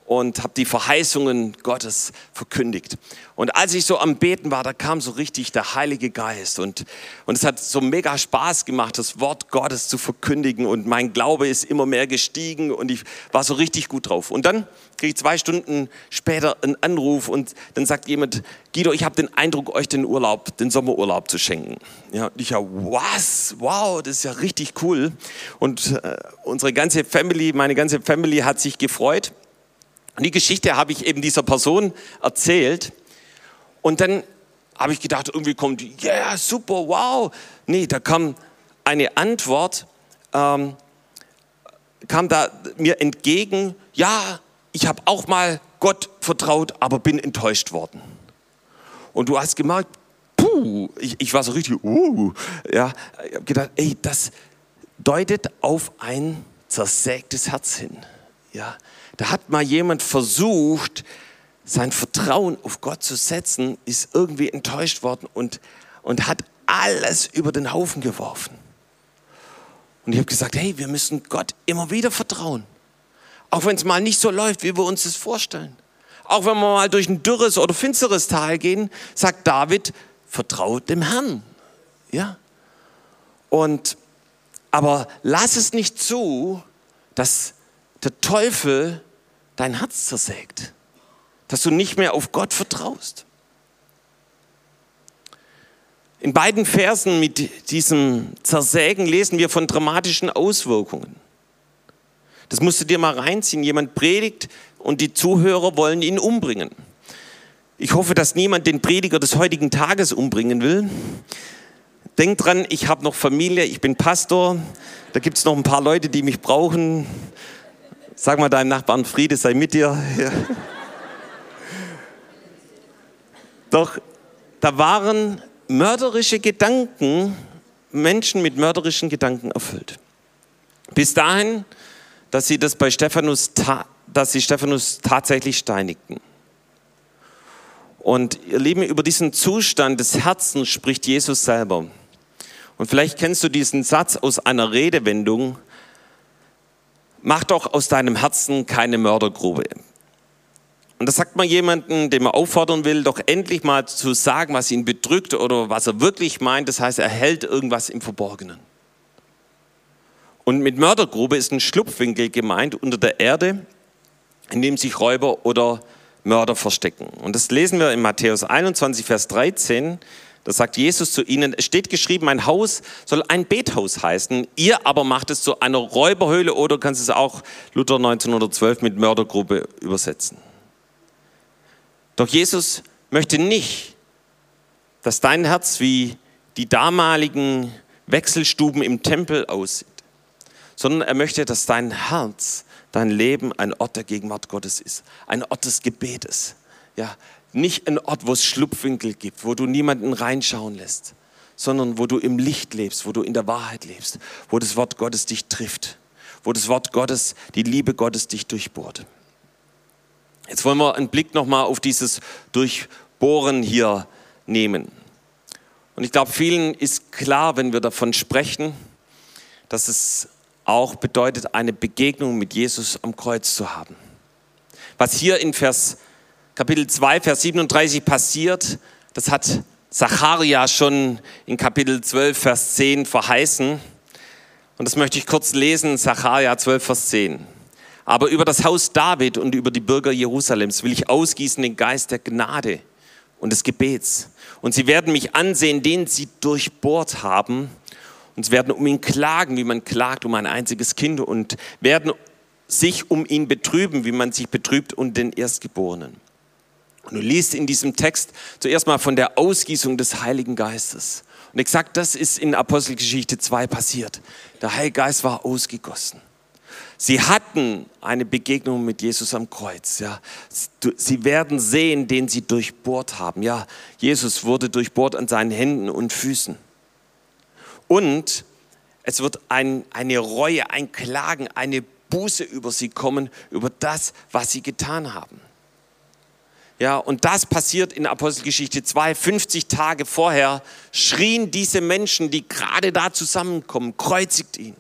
Und habe die Verheißungen Gottes verkündigt. Und als ich so am Beten war, da kam so richtig der Heilige Geist und, und es hat so mega Spaß gemacht, das Wort Gottes zu verkündigen und mein Glaube ist immer mehr gestiegen und ich war so richtig gut drauf. Und dann kriege ich zwei Stunden später einen Anruf und dann sagt jemand, Guido, ich habe den Eindruck, euch den Urlaub, den Sommerurlaub zu schenken. Ja, und ich ja, was? Wow, das ist ja richtig cool. Und äh, unsere ganze Family, meine ganze Family hat sich gefreut. Und die Geschichte habe ich eben dieser Person erzählt. Und dann habe ich gedacht, irgendwie kommt, ja, yeah, super, wow. Nee, da kam eine Antwort, ähm, kam da mir entgegen, ja, ich habe auch mal Gott vertraut, aber bin enttäuscht worden. Und du hast gemerkt, puh, ich, ich war so richtig, uh, ja, ich habe gedacht, ey, das deutet auf ein zersägtes Herz hin. Ja, da hat mal jemand versucht, sein Vertrauen auf Gott zu setzen, ist irgendwie enttäuscht worden und, und hat alles über den Haufen geworfen. Und ich habe gesagt, hey, wir müssen Gott immer wieder vertrauen. Auch wenn es mal nicht so läuft, wie wir uns das vorstellen. Auch wenn wir mal durch ein dürres oder finsteres Tal gehen, sagt David, vertraut dem Herrn. Ja. Und, aber lass es nicht zu, dass der Teufel dein Herz zersägt. Dass du nicht mehr auf Gott vertraust. In beiden Versen mit diesem Zersägen lesen wir von dramatischen Auswirkungen. Das musst du dir mal reinziehen. Jemand predigt und die Zuhörer wollen ihn umbringen. Ich hoffe, dass niemand den Prediger des heutigen Tages umbringen will. Denk dran, ich habe noch Familie, ich bin Pastor. Da gibt es noch ein paar Leute, die mich brauchen. Sag mal deinem Nachbarn, Friede sei mit dir. Ja. Doch da waren mörderische Gedanken, Menschen mit mörderischen Gedanken erfüllt. Bis dahin, dass sie das bei Stephanus, dass sie Stephanus tatsächlich steinigten. Und ihr Lieben, über diesen Zustand des Herzens spricht Jesus selber. Und vielleicht kennst du diesen Satz aus einer Redewendung, mach doch aus deinem Herzen keine Mördergrube. Und das sagt man jemanden, den man auffordern will, doch endlich mal zu sagen, was ihn bedrückt oder was er wirklich meint. Das heißt, er hält irgendwas im Verborgenen. Und mit Mördergrube ist ein Schlupfwinkel gemeint unter der Erde, in dem sich Räuber oder Mörder verstecken. Und das lesen wir in Matthäus 21, Vers 13. Da sagt Jesus zu ihnen, es steht geschrieben, mein Haus soll ein Bethaus heißen, ihr aber macht es zu einer Räuberhöhle oder kannst es auch Luther 1912 mit Mördergrube übersetzen. Doch Jesus möchte nicht, dass dein Herz wie die damaligen Wechselstuben im Tempel aussieht, sondern er möchte, dass dein Herz, dein Leben ein Ort der Gegenwart Gottes ist, ein Ort des Gebetes. Ja, nicht ein Ort, wo es Schlupfwinkel gibt, wo du niemanden reinschauen lässt, sondern wo du im Licht lebst, wo du in der Wahrheit lebst, wo das Wort Gottes dich trifft, wo das Wort Gottes, die Liebe Gottes dich durchbohrt. Jetzt wollen wir einen Blick nochmal auf dieses Durchbohren hier nehmen. Und ich glaube, vielen ist klar, wenn wir davon sprechen, dass es auch bedeutet, eine Begegnung mit Jesus am Kreuz zu haben. Was hier in Vers, Kapitel 2, Vers 37 passiert, das hat Zacharia schon in Kapitel 12, Vers 10 verheißen. Und das möchte ich kurz lesen, Zacharia 12, Vers 10. Aber über das Haus David und über die Bürger Jerusalems will ich ausgießen den Geist der Gnade und des Gebets. Und sie werden mich ansehen, den sie durchbohrt haben. Und sie werden um ihn klagen, wie man klagt um ein einziges Kind. Und werden sich um ihn betrüben, wie man sich betrübt um den Erstgeborenen. Und du liest in diesem Text zuerst mal von der Ausgießung des Heiligen Geistes. Und exakt das ist in Apostelgeschichte 2 passiert. Der Heilige Geist war ausgegossen. Sie hatten eine Begegnung mit Jesus am Kreuz. Ja. Sie werden sehen, den sie durchbohrt haben. Ja, Jesus wurde durchbohrt an seinen Händen und Füßen. Und es wird ein, eine Reue, ein Klagen, eine Buße über sie kommen, über das, was sie getan haben. Ja, und das passiert in Apostelgeschichte 2. 50 Tage vorher schrien diese Menschen, die gerade da zusammenkommen, kreuzigt ihn.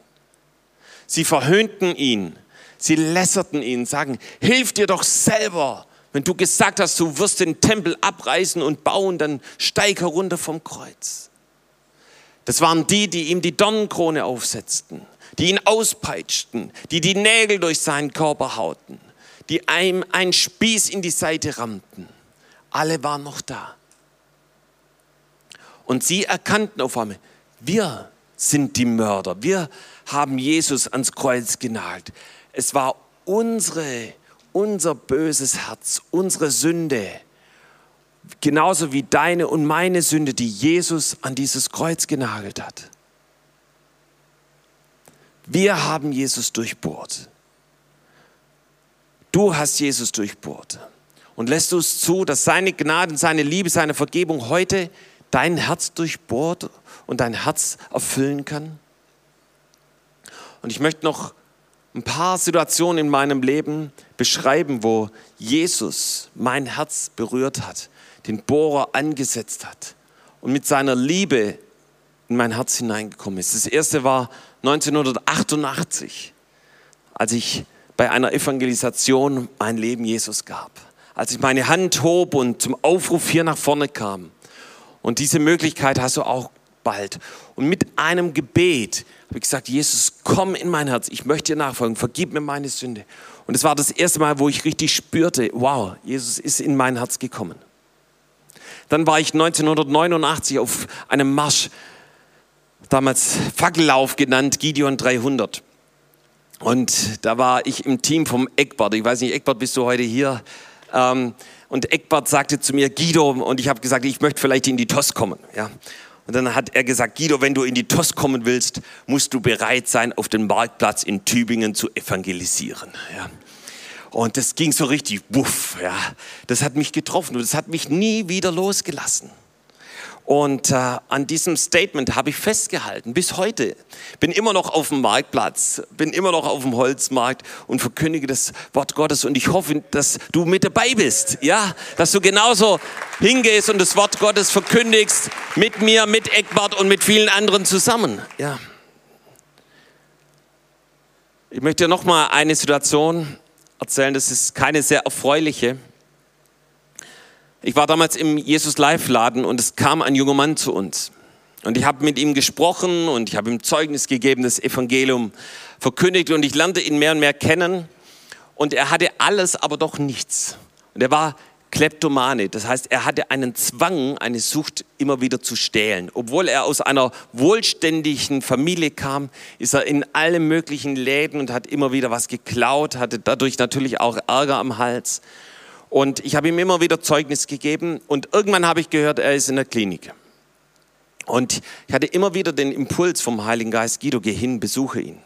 Sie verhöhnten ihn, sie lässerten ihn, sagen, hilf dir doch selber. Wenn du gesagt hast, du wirst den Tempel abreißen und bauen, dann steig herunter vom Kreuz. Das waren die, die ihm die Dornenkrone aufsetzten, die ihn auspeitschten, die die Nägel durch seinen Körper hauten, die ihm einen Spieß in die Seite rammten. Alle waren noch da. Und sie erkannten auf einmal, wir sind die Mörder. Wir haben Jesus ans Kreuz genagelt. Es war unsere, unser böses Herz, unsere Sünde, genauso wie deine und meine Sünde, die Jesus an dieses Kreuz genagelt hat. Wir haben Jesus durchbohrt. Du hast Jesus durchbohrt. Und lässt du es zu, dass seine Gnade, seine Liebe, seine Vergebung heute dein Herz durchbohrt und dein Herz erfüllen kann? Und ich möchte noch ein paar Situationen in meinem Leben beschreiben, wo Jesus mein Herz berührt hat, den Bohrer angesetzt hat und mit seiner Liebe in mein Herz hineingekommen ist. Das erste war 1988, als ich bei einer Evangelisation mein Leben Jesus gab. Als ich meine Hand hob und zum Aufruf hier nach vorne kam. Und diese Möglichkeit hast du auch bald. Und mit einem Gebet habe ich gesagt, Jesus, komm in mein Herz, ich möchte dir nachfolgen, vergib mir meine Sünde. Und es war das erste Mal, wo ich richtig spürte, wow, Jesus ist in mein Herz gekommen. Dann war ich 1989 auf einem Marsch, damals Fackellauf genannt, Gideon 300. Und da war ich im Team vom Eckbart. Ich weiß nicht, Eckbart, bist du heute hier? Ähm, und Eckbart sagte zu mir, Guido, und ich habe gesagt, ich möchte vielleicht in die TOS kommen. Ja. Und dann hat er gesagt, Guido, wenn du in die TOS kommen willst, musst du bereit sein, auf den Marktplatz in Tübingen zu evangelisieren. Ja. Und das ging so richtig, wuff, ja. Das hat mich getroffen und das hat mich nie wieder losgelassen. Und äh, an diesem Statement habe ich festgehalten bis heute. Bin immer noch auf dem Marktplatz, bin immer noch auf dem Holzmarkt und verkündige das Wort Gottes. Und ich hoffe, dass du mit dabei bist, ja, dass du genauso hingehst und das Wort Gottes verkündigst mit mir, mit Eckbart und mit vielen anderen zusammen, ja. Ich möchte dir noch mal eine Situation erzählen. Das ist keine sehr erfreuliche. Ich war damals im Jesus Live Laden und es kam ein junger Mann zu uns. Und ich habe mit ihm gesprochen und ich habe ihm Zeugnis gegeben, das Evangelium verkündigt und ich lernte ihn mehr und mehr kennen. Und er hatte alles, aber doch nichts. Und er war Kleptomane, das heißt, er hatte einen Zwang, eine Sucht immer wieder zu stehlen. Obwohl er aus einer wohlständigen Familie kam, ist er in alle möglichen Läden und hat immer wieder was geklaut, hatte dadurch natürlich auch Ärger am Hals. Und ich habe ihm immer wieder Zeugnis gegeben und irgendwann habe ich gehört, er ist in der Klinik. Und ich hatte immer wieder den Impuls vom Heiligen Geist, Guido, geh hin, besuche ihn.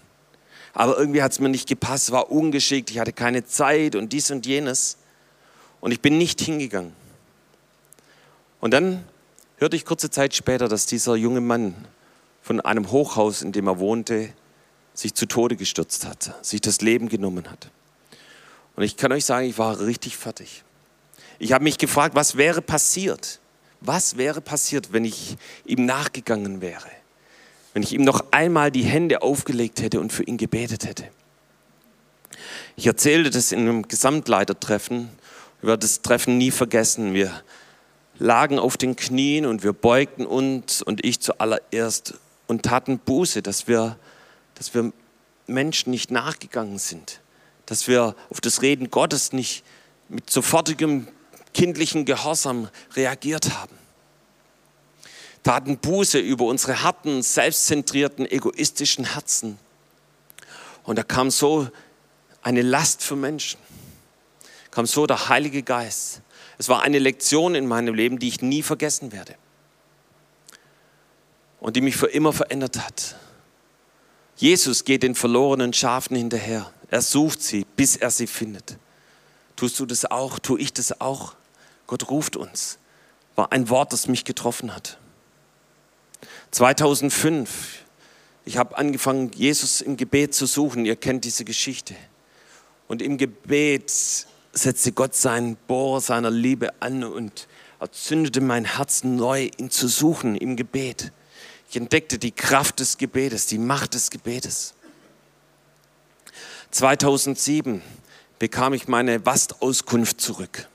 Aber irgendwie hat es mir nicht gepasst, war ungeschickt, ich hatte keine Zeit und dies und jenes. Und ich bin nicht hingegangen. Und dann hörte ich kurze Zeit später, dass dieser junge Mann von einem Hochhaus, in dem er wohnte, sich zu Tode gestürzt hat, sich das Leben genommen hat. Und ich kann euch sagen, ich war richtig fertig. Ich habe mich gefragt, was wäre passiert? Was wäre passiert, wenn ich ihm nachgegangen wäre? Wenn ich ihm noch einmal die Hände aufgelegt hätte und für ihn gebetet hätte? Ich erzählte das in einem Gesamtleitertreffen. Ich werde das Treffen nie vergessen. Wir lagen auf den Knien und wir beugten uns und ich zuallererst und taten Buße, dass wir, dass wir Menschen nicht nachgegangen sind dass wir auf das Reden Gottes nicht mit sofortigem kindlichen Gehorsam reagiert haben. Taten Buße über unsere harten, selbstzentrierten, egoistischen Herzen. Und da kam so eine Last für Menschen, kam so der Heilige Geist. Es war eine Lektion in meinem Leben, die ich nie vergessen werde und die mich für immer verändert hat. Jesus geht den verlorenen Schafen hinterher. Er sucht sie, bis er sie findet. Tust du das auch? Tue ich das auch? Gott ruft uns. War ein Wort, das mich getroffen hat. 2005, ich habe angefangen, Jesus im Gebet zu suchen. Ihr kennt diese Geschichte. Und im Gebet setzte Gott seinen Bohr seiner Liebe an und erzündete mein Herz neu, ihn zu suchen im Gebet. Ich entdeckte die Kraft des Gebetes, die Macht des Gebetes. 2007 bekam ich meine Wastauskunft zurück.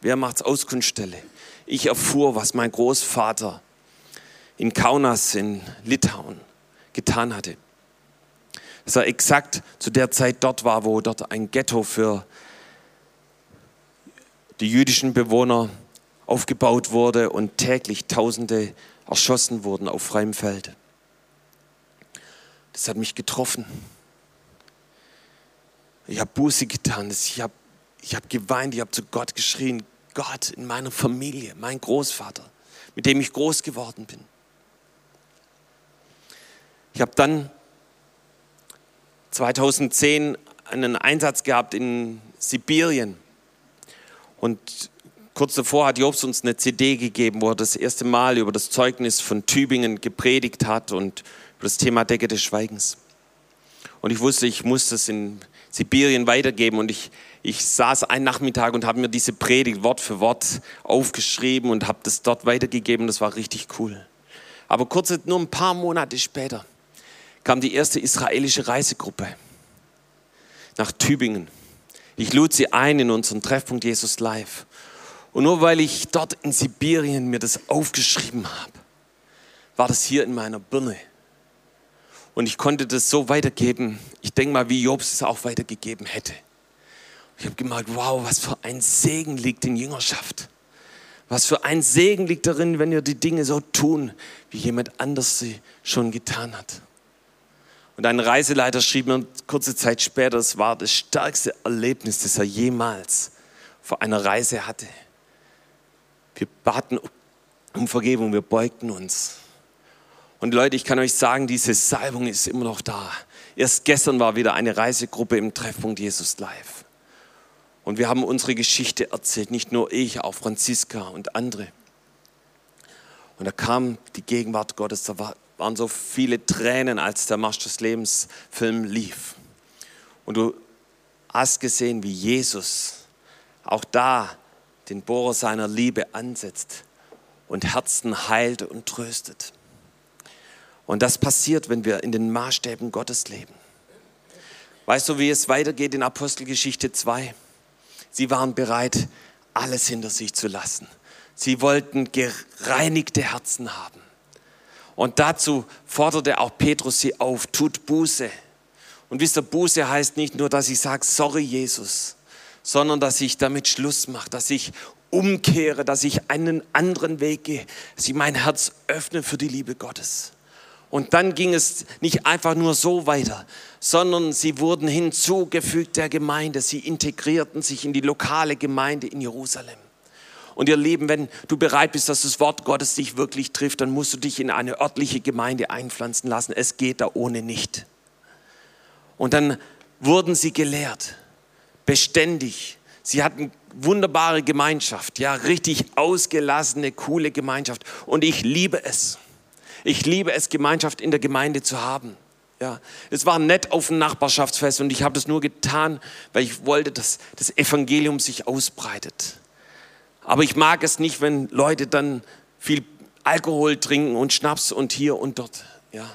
Wer macht's Auskunftsstelle? Ich erfuhr, was mein Großvater in Kaunas in Litauen getan hatte. Dass er exakt zu der Zeit dort war, wo dort ein Ghetto für die jüdischen Bewohner aufgebaut wurde und täglich Tausende erschossen wurden auf freiem Feld. Das hat mich getroffen. Ich habe Buße getan, ich habe ich hab geweint, ich habe zu Gott geschrien, Gott in meiner Familie, mein Großvater, mit dem ich groß geworden bin. Ich habe dann 2010 einen Einsatz gehabt in Sibirien. Und kurz davor hat Jobs uns eine CD gegeben, wo er das erste Mal über das Zeugnis von Tübingen gepredigt hat und über das Thema Decke des Schweigens. Und ich wusste, ich muss das in Sibirien weitergeben. Und ich, ich saß einen Nachmittag und habe mir diese Predigt Wort für Wort aufgeschrieben und habe das dort weitergegeben. Das war richtig cool. Aber kurz, nur ein paar Monate später kam die erste israelische Reisegruppe nach Tübingen. Ich lud sie ein in unseren Treffpunkt Jesus Live. Und nur weil ich dort in Sibirien mir das aufgeschrieben habe, war das hier in meiner Birne. Und ich konnte das so weitergeben. Ich denke mal, wie Jobs es auch weitergegeben hätte. Ich habe gemerkt, wow, was für ein Segen liegt in Jüngerschaft. Was für ein Segen liegt darin, wenn wir die Dinge so tun, wie jemand anders sie schon getan hat. Und ein Reiseleiter schrieb mir kurze Zeit später, es war das stärkste Erlebnis, das er jemals vor einer Reise hatte. Wir baten um Vergebung, wir beugten uns. Und Leute, ich kann euch sagen, diese Salbung ist immer noch da. Erst gestern war wieder eine Reisegruppe im Treffpunkt Jesus Live. Und wir haben unsere Geschichte erzählt, nicht nur ich, auch Franziska und andere. Und da kam die Gegenwart Gottes, da waren so viele Tränen, als der Marsch des Lebens Film lief. Und du hast gesehen, wie Jesus auch da den Bohrer seiner Liebe ansetzt und Herzen heilt und tröstet. Und das passiert, wenn wir in den Maßstäben Gottes leben. Weißt du, wie es weitergeht in Apostelgeschichte 2? Sie waren bereit, alles hinter sich zu lassen. Sie wollten gereinigte Herzen haben. Und dazu forderte auch Petrus sie auf, tut Buße. Und wisst ihr, Buße heißt nicht nur, dass ich sage, sorry Jesus, sondern dass ich damit Schluss mache, dass ich umkehre, dass ich einen anderen Weg gehe, dass ich mein Herz öffne für die Liebe Gottes. Und dann ging es nicht einfach nur so weiter, sondern sie wurden hinzugefügt der Gemeinde. Sie integrierten sich in die lokale Gemeinde in Jerusalem. Und ihr Lieben, wenn du bereit bist, dass das Wort Gottes dich wirklich trifft, dann musst du dich in eine örtliche Gemeinde einpflanzen lassen. Es geht da ohne nicht. Und dann wurden sie gelehrt, beständig. Sie hatten wunderbare Gemeinschaft, ja, richtig ausgelassene, coole Gemeinschaft. Und ich liebe es. Ich liebe es, Gemeinschaft in der Gemeinde zu haben. Ja, es war nett auf dem Nachbarschaftsfest und ich habe das nur getan, weil ich wollte, dass das Evangelium sich ausbreitet. Aber ich mag es nicht, wenn Leute dann viel Alkohol trinken und Schnaps und hier und dort. Ja.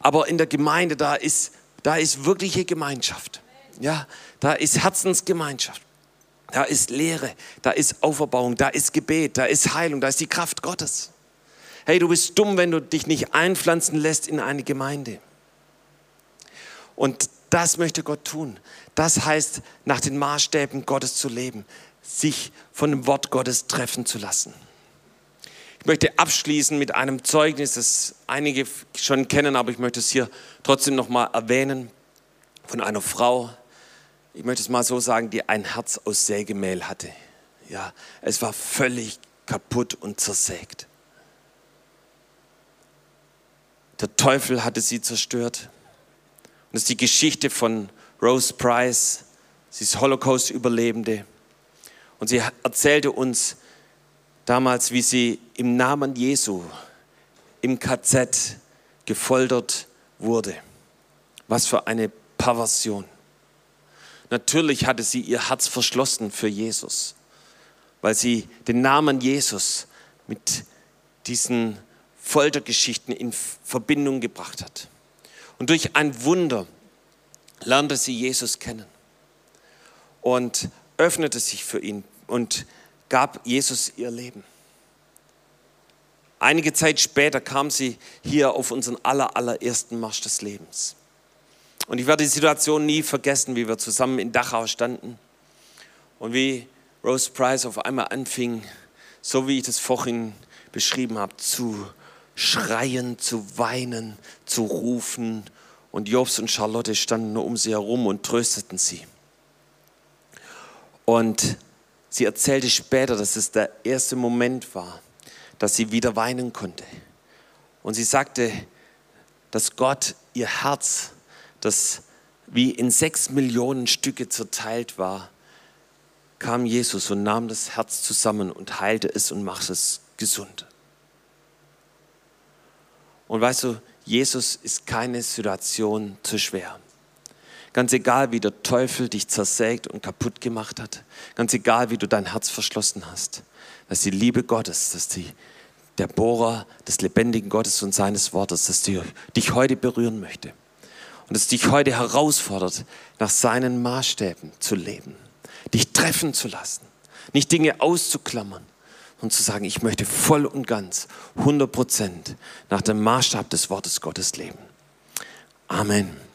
Aber in der Gemeinde, da ist, da ist wirkliche Gemeinschaft. Ja, da ist Herzensgemeinschaft. Da ist Lehre, da ist Auferbauung, da ist Gebet, da ist Heilung, da ist die Kraft Gottes. Hey, du bist dumm, wenn du dich nicht einpflanzen lässt in eine Gemeinde. Und das möchte Gott tun. Das heißt, nach den Maßstäben Gottes zu leben, sich von dem Wort Gottes treffen zu lassen. Ich möchte abschließen mit einem Zeugnis, das einige schon kennen, aber ich möchte es hier trotzdem noch mal erwähnen von einer Frau. Ich möchte es mal so sagen, die ein Herz aus Sägemehl hatte. Ja, es war völlig kaputt und zersägt. Der Teufel hatte sie zerstört. Und das ist die Geschichte von Rose Price. Sie ist Holocaust-Überlebende. Und sie erzählte uns damals, wie sie im Namen Jesu im KZ gefoltert wurde. Was für eine Perversion. Natürlich hatte sie ihr Herz verschlossen für Jesus, weil sie den Namen Jesus mit diesen Foltergeschichten in Verbindung gebracht hat. Und durch ein Wunder lernte sie Jesus kennen und öffnete sich für ihn und gab Jesus ihr Leben. Einige Zeit später kam sie hier auf unseren aller, allerersten Marsch des Lebens. Und ich werde die Situation nie vergessen, wie wir zusammen in Dachau standen und wie Rose Price auf einmal anfing, so wie ich das vorhin beschrieben habe, zu schreien, zu weinen, zu rufen. Und Jobs und Charlotte standen nur um sie herum und trösteten sie. Und sie erzählte später, dass es der erste Moment war, dass sie wieder weinen konnte. Und sie sagte, dass Gott ihr Herz, das wie in sechs Millionen Stücke zerteilt war, kam Jesus und nahm das Herz zusammen und heilte es und machte es gesund. Und weißt du, Jesus ist keine Situation zu schwer. Ganz egal, wie der Teufel dich zersägt und kaputt gemacht hat. Ganz egal, wie du dein Herz verschlossen hast. Dass die Liebe Gottes, dass die, der Bohrer des lebendigen Gottes und seines Wortes, dass die, dich heute berühren möchte. Und dass dich heute herausfordert, nach seinen Maßstäben zu leben. Dich treffen zu lassen. Nicht Dinge auszuklammern und zu sagen, ich möchte voll und ganz, 100 Prozent nach dem Maßstab des Wortes Gottes leben. Amen.